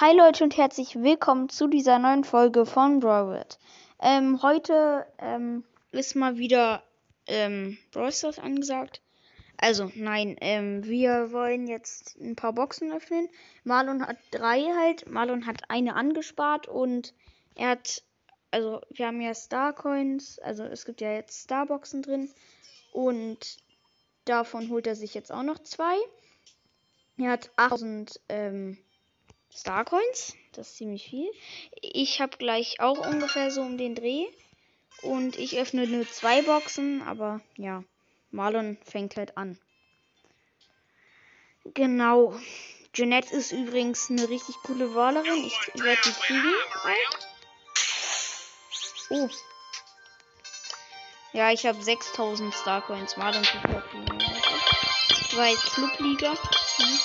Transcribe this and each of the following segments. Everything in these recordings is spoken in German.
Hi Leute und herzlich willkommen zu dieser neuen Folge von Broward. Ähm, heute ähm, ist mal wieder ähm, Brawl angesagt. Also nein, ähm, wir wollen jetzt ein paar Boxen öffnen. Marlon hat drei halt. Marlon hat eine angespart und er hat, also wir haben ja Star Coins, also es gibt ja jetzt Starboxen drin und davon holt er sich jetzt auch noch zwei. Er hat 8000 ähm, Starcoins. Das ist ziemlich viel. Ich habe gleich auch ungefähr so um den Dreh. Und ich öffne nur zwei Boxen, aber ja, Marlon fängt halt an. Genau. Jeanette ist übrigens eine richtig coole Wallerin. Ich werde die kriegen. Oh. Ja, ich habe 6000 Starcoins. Marlon kriegt auch Zwei Clubliga. Hm.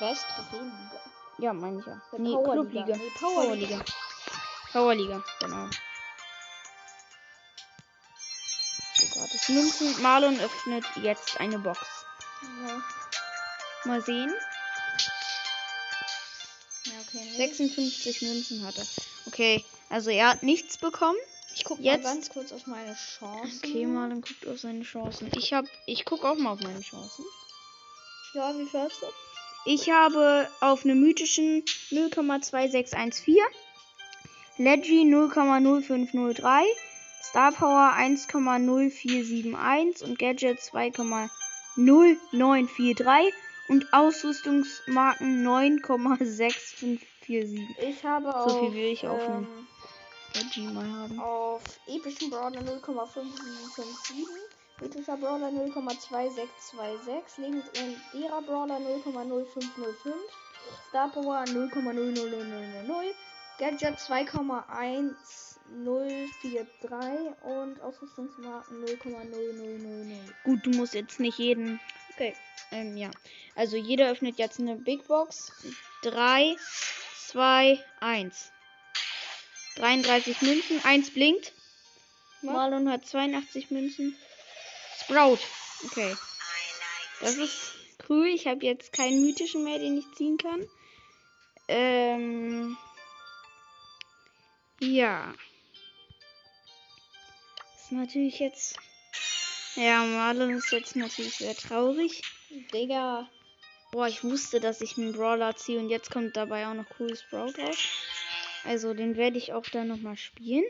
Was? Trophäenliga? Ja, meine ich ja. Ja, Nee, Powerliga. Clubliga. Nee, Powerliga. Powerliga. Powerliga, genau. So, gratis Münzen. Marlon öffnet jetzt eine Box. Ja. Mal sehen. Ja, okay. Nee. 56 Münzen hat er. Okay, also er hat nichts bekommen. Ich guck Jetzt- mal ganz kurz auf meine Chancen. Okay, Marlon guckt auf seine Chancen. Ich hab, ich guck auch mal auf meine Chancen. Ja, wie hast du? Ich habe auf eine mythischen 0,2614, Leggy 0,0503, Star Power 1,0471 und Gadget 2,0943 und Ausrüstungsmarken 9,6547. Ich habe So auf, viel will ich auf dem- ähm, Leggy mal haben. auf epischen Brawler 0,5757, mythischer Brawler 0,2626, legendärer Brawler 0,0505, Star Power 0,00000, Gadget 2,1043 und Ausrüstungsmarken 0,0000. Gut, du musst jetzt nicht jeden. Okay. Ähm, ja. Also jeder öffnet jetzt eine Big Box. 3, 2, 1. 33 Münzen. 1 blinkt. Marlon hat 82 Münzen. Sprout. Okay. Das ist cool. Ich habe jetzt keinen mythischen mehr, den ich ziehen kann. Ähm. Ja. Ist natürlich jetzt. Ja, Marlon ist jetzt natürlich sehr traurig. Digga. Boah, ich wusste, dass ich einen Brawler ziehe und jetzt kommt dabei auch noch cooles Sprout raus. Also den werde ich auch dann nochmal spielen.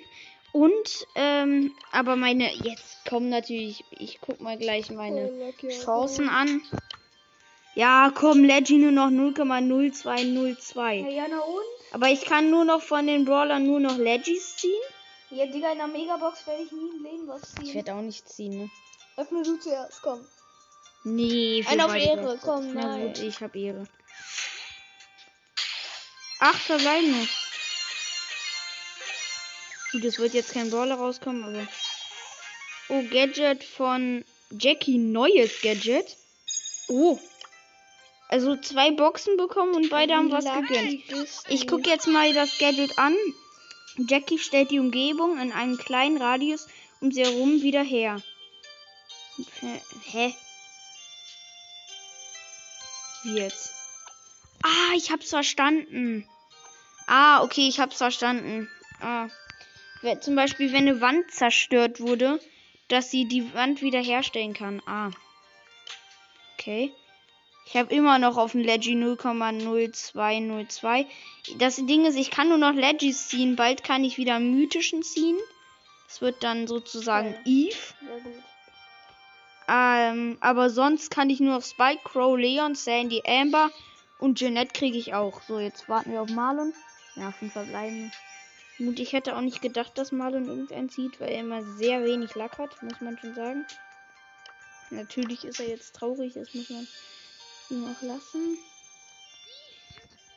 Und, ähm, aber meine, jetzt kommen natürlich, ich guck mal gleich meine Chancen an. Ja, komm, Leggy nur noch 0,0202. Ja, na und? Aber ich kann nur noch von den Brawlern nur noch Leggies ziehen. Ja, Digga, in der Megabox werde ich nie im Leben was ziehen. Ich werde auch nicht ziehen, ne? Öffne du zuerst, komm. Nee, für Ein auf Ehre, komm, Na nein. gut, ich hab Ehre. Acht verbleiben noch. Gut, es wird jetzt kein Brawler rauskommen, aber. Oh, Gadget von Jackie, neues Gadget. Oh. Also zwei Boxen bekommen und beide haben was gegönnt. Ich gucke jetzt mal das Gadget an. Jackie stellt die Umgebung in einem kleinen Radius um sie herum wieder her. Hä? Hä? Wie jetzt? Ah, ich hab's verstanden. Ah, okay, ich hab's verstanden. Ah. Zum Beispiel, wenn eine Wand zerstört wurde, dass sie die Wand wieder herstellen kann. Ah. Okay. Ich habe immer noch auf dem Leggy 0,0202. Das Ding ist, ich kann nur noch Leggies ziehen. Bald kann ich wieder mythischen ziehen. Das wird dann sozusagen Eve. Sehr gut. Ähm, aber sonst kann ich nur noch Spike, Crow, Leon, Sandy, Amber und Jeanette kriege ich auch. So, jetzt warten wir auf Marlon. Ja, fünf verbleiben. Und ich hätte auch nicht gedacht, dass Marlon irgendeinen zieht, weil er immer sehr wenig Lack hat, muss man schon sagen. Natürlich ist er jetzt traurig, das muss man ihm auch lassen.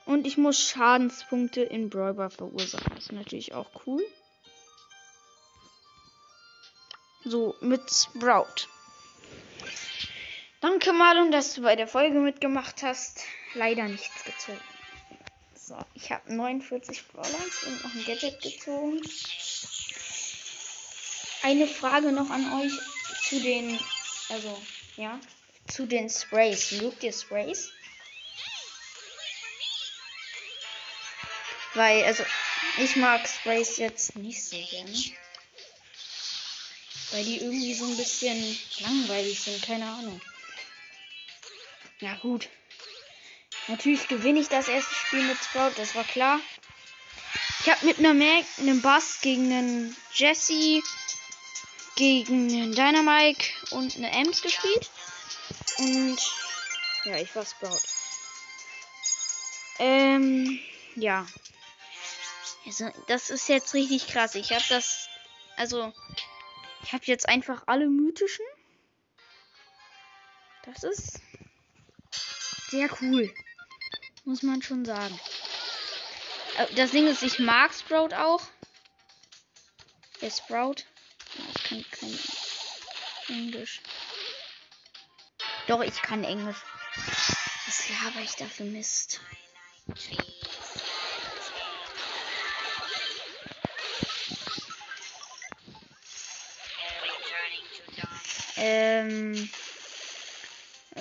Und ich muss Schadenspunkte in Brawler verursachen. Das ist natürlich auch cool. So, mit Sprout. Danke, Marlon, dass du bei der Folge mitgemacht hast. Leider nichts gezogen. So, ich habe 49 Brawler und noch ein Gadget gezogen. Eine Frage noch an euch zu den, also, ja, zu den Sprays. Mögt ihr Sprays? Weil, also, ich mag Sprays jetzt nicht so gerne. Weil die irgendwie so ein bisschen langweilig sind, keine Ahnung. Ja, gut. Natürlich gewinne ich das erste Spiel mit Sprout, das war klar. Ich habe mit einer Mac, einem Bass gegen einen Jesse, gegen einen Dynamike und eine Ems gespielt. Und ja, ich war Sprout. Ähm, ja. Also, das ist jetzt richtig krass. Ich habe das, also, ich habe jetzt einfach alle mythischen. Das ist sehr cool. Muss man schon sagen. Äh, Das Ding ist, ich mag Sprout auch. Der Sprout. Ich kann kein Englisch. Doch, ich kann Englisch. Was laber ich da für Mist? Ähm.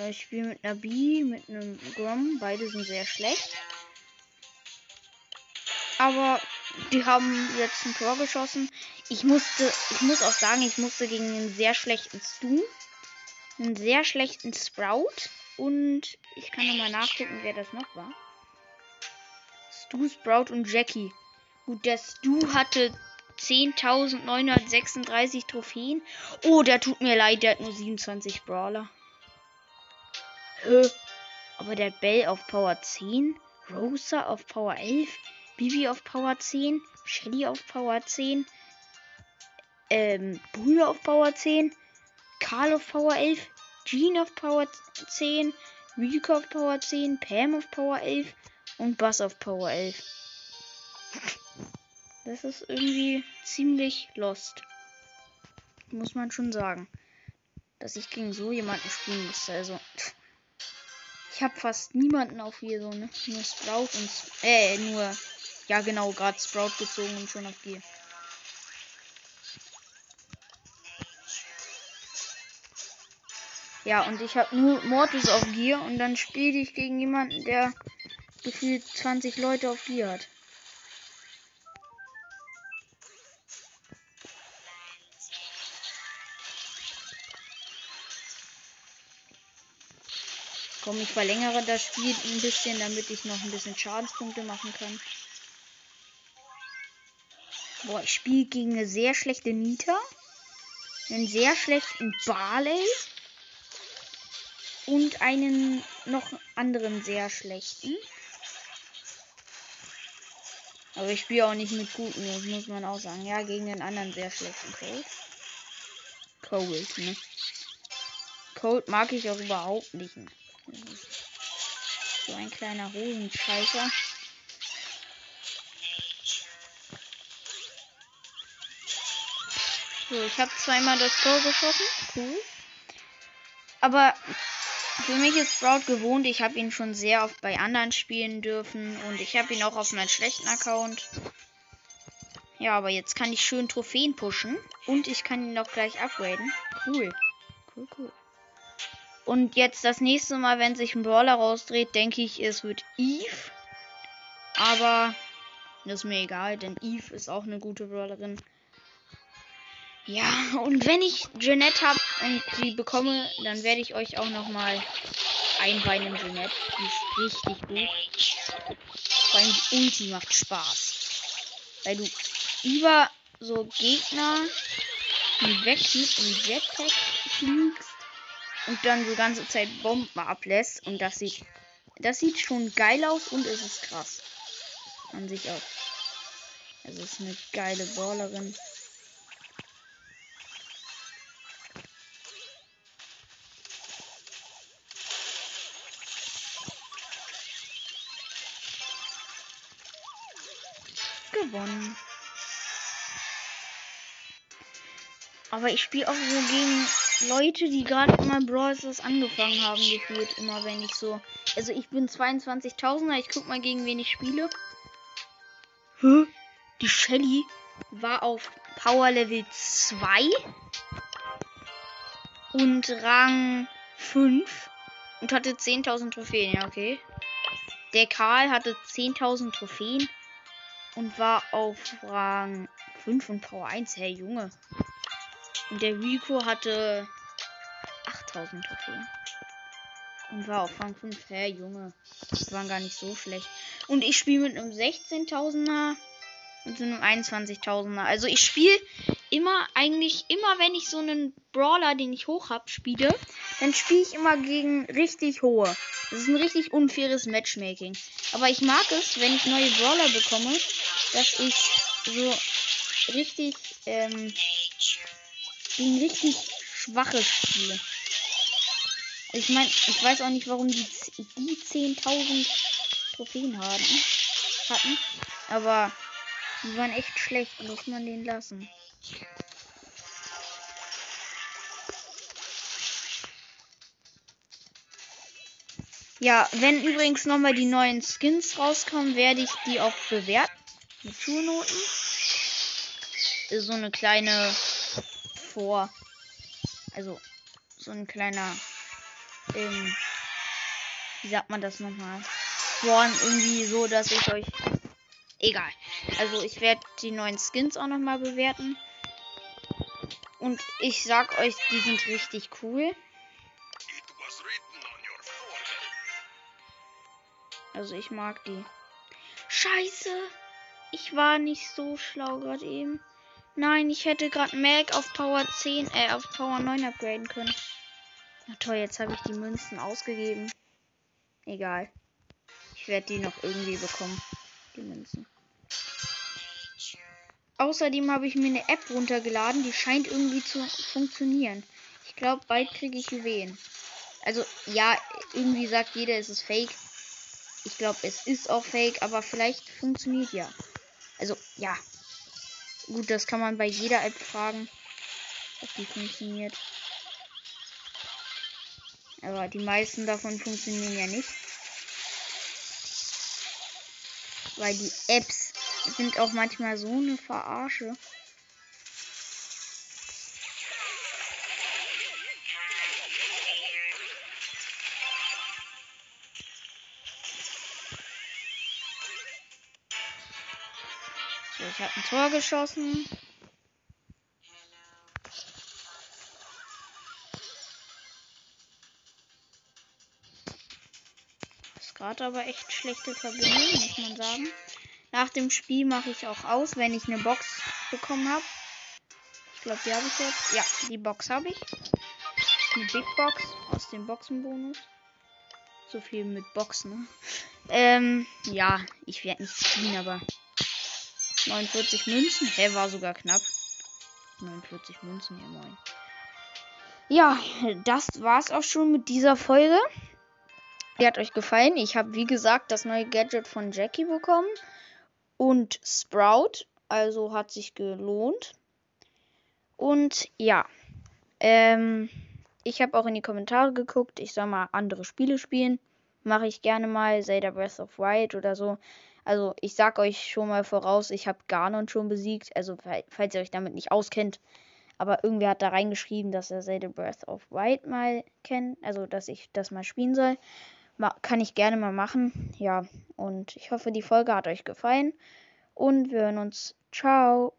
Äh, Ich spiele mit einer B, mit einem Grom. Beide sind sehr schlecht. Aber die haben jetzt ein Tor geschossen. Ich musste, ich muss auch sagen, ich musste gegen einen sehr schlechten Stu, einen sehr schlechten Sprout und ich kann nochmal nachgucken, wer das noch war. Stu, Sprout und Jackie. Gut, der Stu hatte 10.936 Trophäen. Oh, der tut mir leid, der hat nur 27 Brawler. Aber der Bell auf Power 10, Rosa auf Power 11, Bibi auf Power 10, Shelly auf Power 10, ähm, Bull auf Power 10, Karl auf Power 11, Jean auf Power 10, Rico auf Power 10, Pam auf Power 11 und Bass auf Power 11. Das ist irgendwie ziemlich lost. Muss man schon sagen. Dass ich gegen so jemanden spielen musste. Also. Ich habe fast niemanden auf hier so, ne? Nur Sprout und. Äh, nur. Ja, genau, gerade Sprout gezogen und schon auf Gear. Ja, und ich habe nur Mortis auf Gear und dann spiele ich gegen jemanden, der gefühlt 20 Leute auf Gear hat. Komm, ich verlängere das Spiel ein bisschen, damit ich noch ein bisschen Schadenspunkte machen kann. Boah, ich spiele gegen eine sehr schlechte Nita, einen sehr schlechten Barley und einen noch anderen sehr schlechten. Aber ich spiele auch nicht mit guten, das muss man auch sagen. Ja, gegen den anderen sehr schlechten Cold. Cold, ne? Cold mag ich auch überhaupt nicht. So ein kleiner Hosenscheißer. So, ich habe zweimal das Tor geschossen. Cool. Aber für mich ist Sprout gewohnt. Ich habe ihn schon sehr oft bei anderen spielen dürfen. Und ich habe ihn auch auf meinem schlechten Account. Ja, aber jetzt kann ich schön Trophäen pushen. Und ich kann ihn auch gleich upgraden. Cool. Cool, cool. Und jetzt das nächste Mal, wenn sich ein Brawler rausdreht, denke ich, es wird Eve. Aber das ist mir egal, denn Eve ist auch eine gute Brawlerin. Ja, und wenn ich Jeanette habe und sie bekomme, dann werde ich euch auch noch mal einweihen in Jeanette. Die ist richtig gut. Vor allem die Ulti macht Spaß. Weil du über so Gegner hinweg mit dem Jetpack fliegst und dann so ganze Zeit Bomben ablässt. Und das sieht, das sieht schon geil aus und es ist krass. An sich auch. Es ist eine geile Ballerin. Gewonnen. Aber ich spiele auch so gegen Leute, die gerade immer Brawl Stars angefangen haben, gefühlt. Immer wenn ich so. Also ich bin 22.000er, ich guck mal gegen wen ich spiele. Hä? Die Shelly war auf Power Level 2 und Rang 5 und hatte 10.000 Trophäen. Ja, okay. Der Karl hatte 10.000 Trophäen und war auf Rang 5 und Power 1. Hey Junge. Der Rico hatte 8000 Trophäen. Und war auf Rang 5. Hey Junge. Das waren gar nicht so schlecht. Und ich spiele mit einem 16.000er und so einem 21.000er. Also ich spiele immer, eigentlich immer, wenn ich so einen Brawler, den ich hoch habe, spiele, dann spiele ich immer gegen richtig hohe. Das ist ein richtig unfaires Matchmaking. Aber ich mag es, wenn ich neue Brawler bekomme, dass ich so richtig, ähm, gegen richtig schwache spiele. Ich meine, ich weiß auch nicht, warum die, die 10.000 Trophäen haben, hatten. Aber die waren echt schlecht, muss man den lassen. Ja, wenn übrigens nochmal die neuen Skins rauskommen, werde ich die auch bewerten. Mit Schulnoten. So eine kleine Vor. Also, so ein kleiner. Ähm, wie sagt man das nochmal? Vorn irgendwie so, dass ich euch. Egal. Also, ich werde die neuen Skins auch nochmal bewerten. Und ich sag euch, die sind richtig cool. Also ich mag die. Scheiße. Ich war nicht so schlau gerade eben. Nein, ich hätte gerade Mac auf Power 10, äh, auf Power 9 upgraden können. Na toll, jetzt habe ich die Münzen ausgegeben. Egal. Ich werde die noch irgendwie bekommen. Die Münzen. Außerdem habe ich mir eine App runtergeladen, die scheint irgendwie zu funktionieren. Ich glaube, bald kriege ich Juwelen. Also, ja, irgendwie sagt jeder, es ist fake. Ich glaube, es ist auch fake, aber vielleicht funktioniert ja. Also, ja. Gut, das kann man bei jeder App fragen, ob die funktioniert. Aber die meisten davon funktionieren ja nicht. Weil die Apps sind auch manchmal so eine Verarsche. So, ich habe ein Tor geschossen. Ist gerade aber echt schlechte Verbindung, muss man sagen. Nach dem Spiel mache ich auch aus, wenn ich eine Box bekommen habe. Ich glaube, die habe ich jetzt. Ja, die Box habe ich. Eine Big Box aus dem Boxenbonus. So viel mit Boxen. Ne? Ähm, ja, ich werde nicht ziehen, aber 49 Münzen. Hä, war sogar knapp. 49 Münzen, ja moin. Ja, das war's auch schon mit dieser Folge. Die hat euch gefallen. Ich habe, wie gesagt, das neue Gadget von Jackie bekommen. Und Sprout. Also hat sich gelohnt. Und ja. Ähm, ich habe auch in die Kommentare geguckt. Ich soll mal andere Spiele spielen. Mache ich gerne mal. Zelda Breath of Wild oder so. Also ich sag euch schon mal voraus, ich habe Ganon schon besiegt. Also falls ihr euch damit nicht auskennt. Aber irgendwer hat da reingeschrieben, dass er Zelda Breath of Wild mal kennt. Also dass ich das mal spielen soll. Ma kann ich gerne mal machen. Ja, und ich hoffe, die Folge hat euch gefallen. Und wir hören uns. Ciao.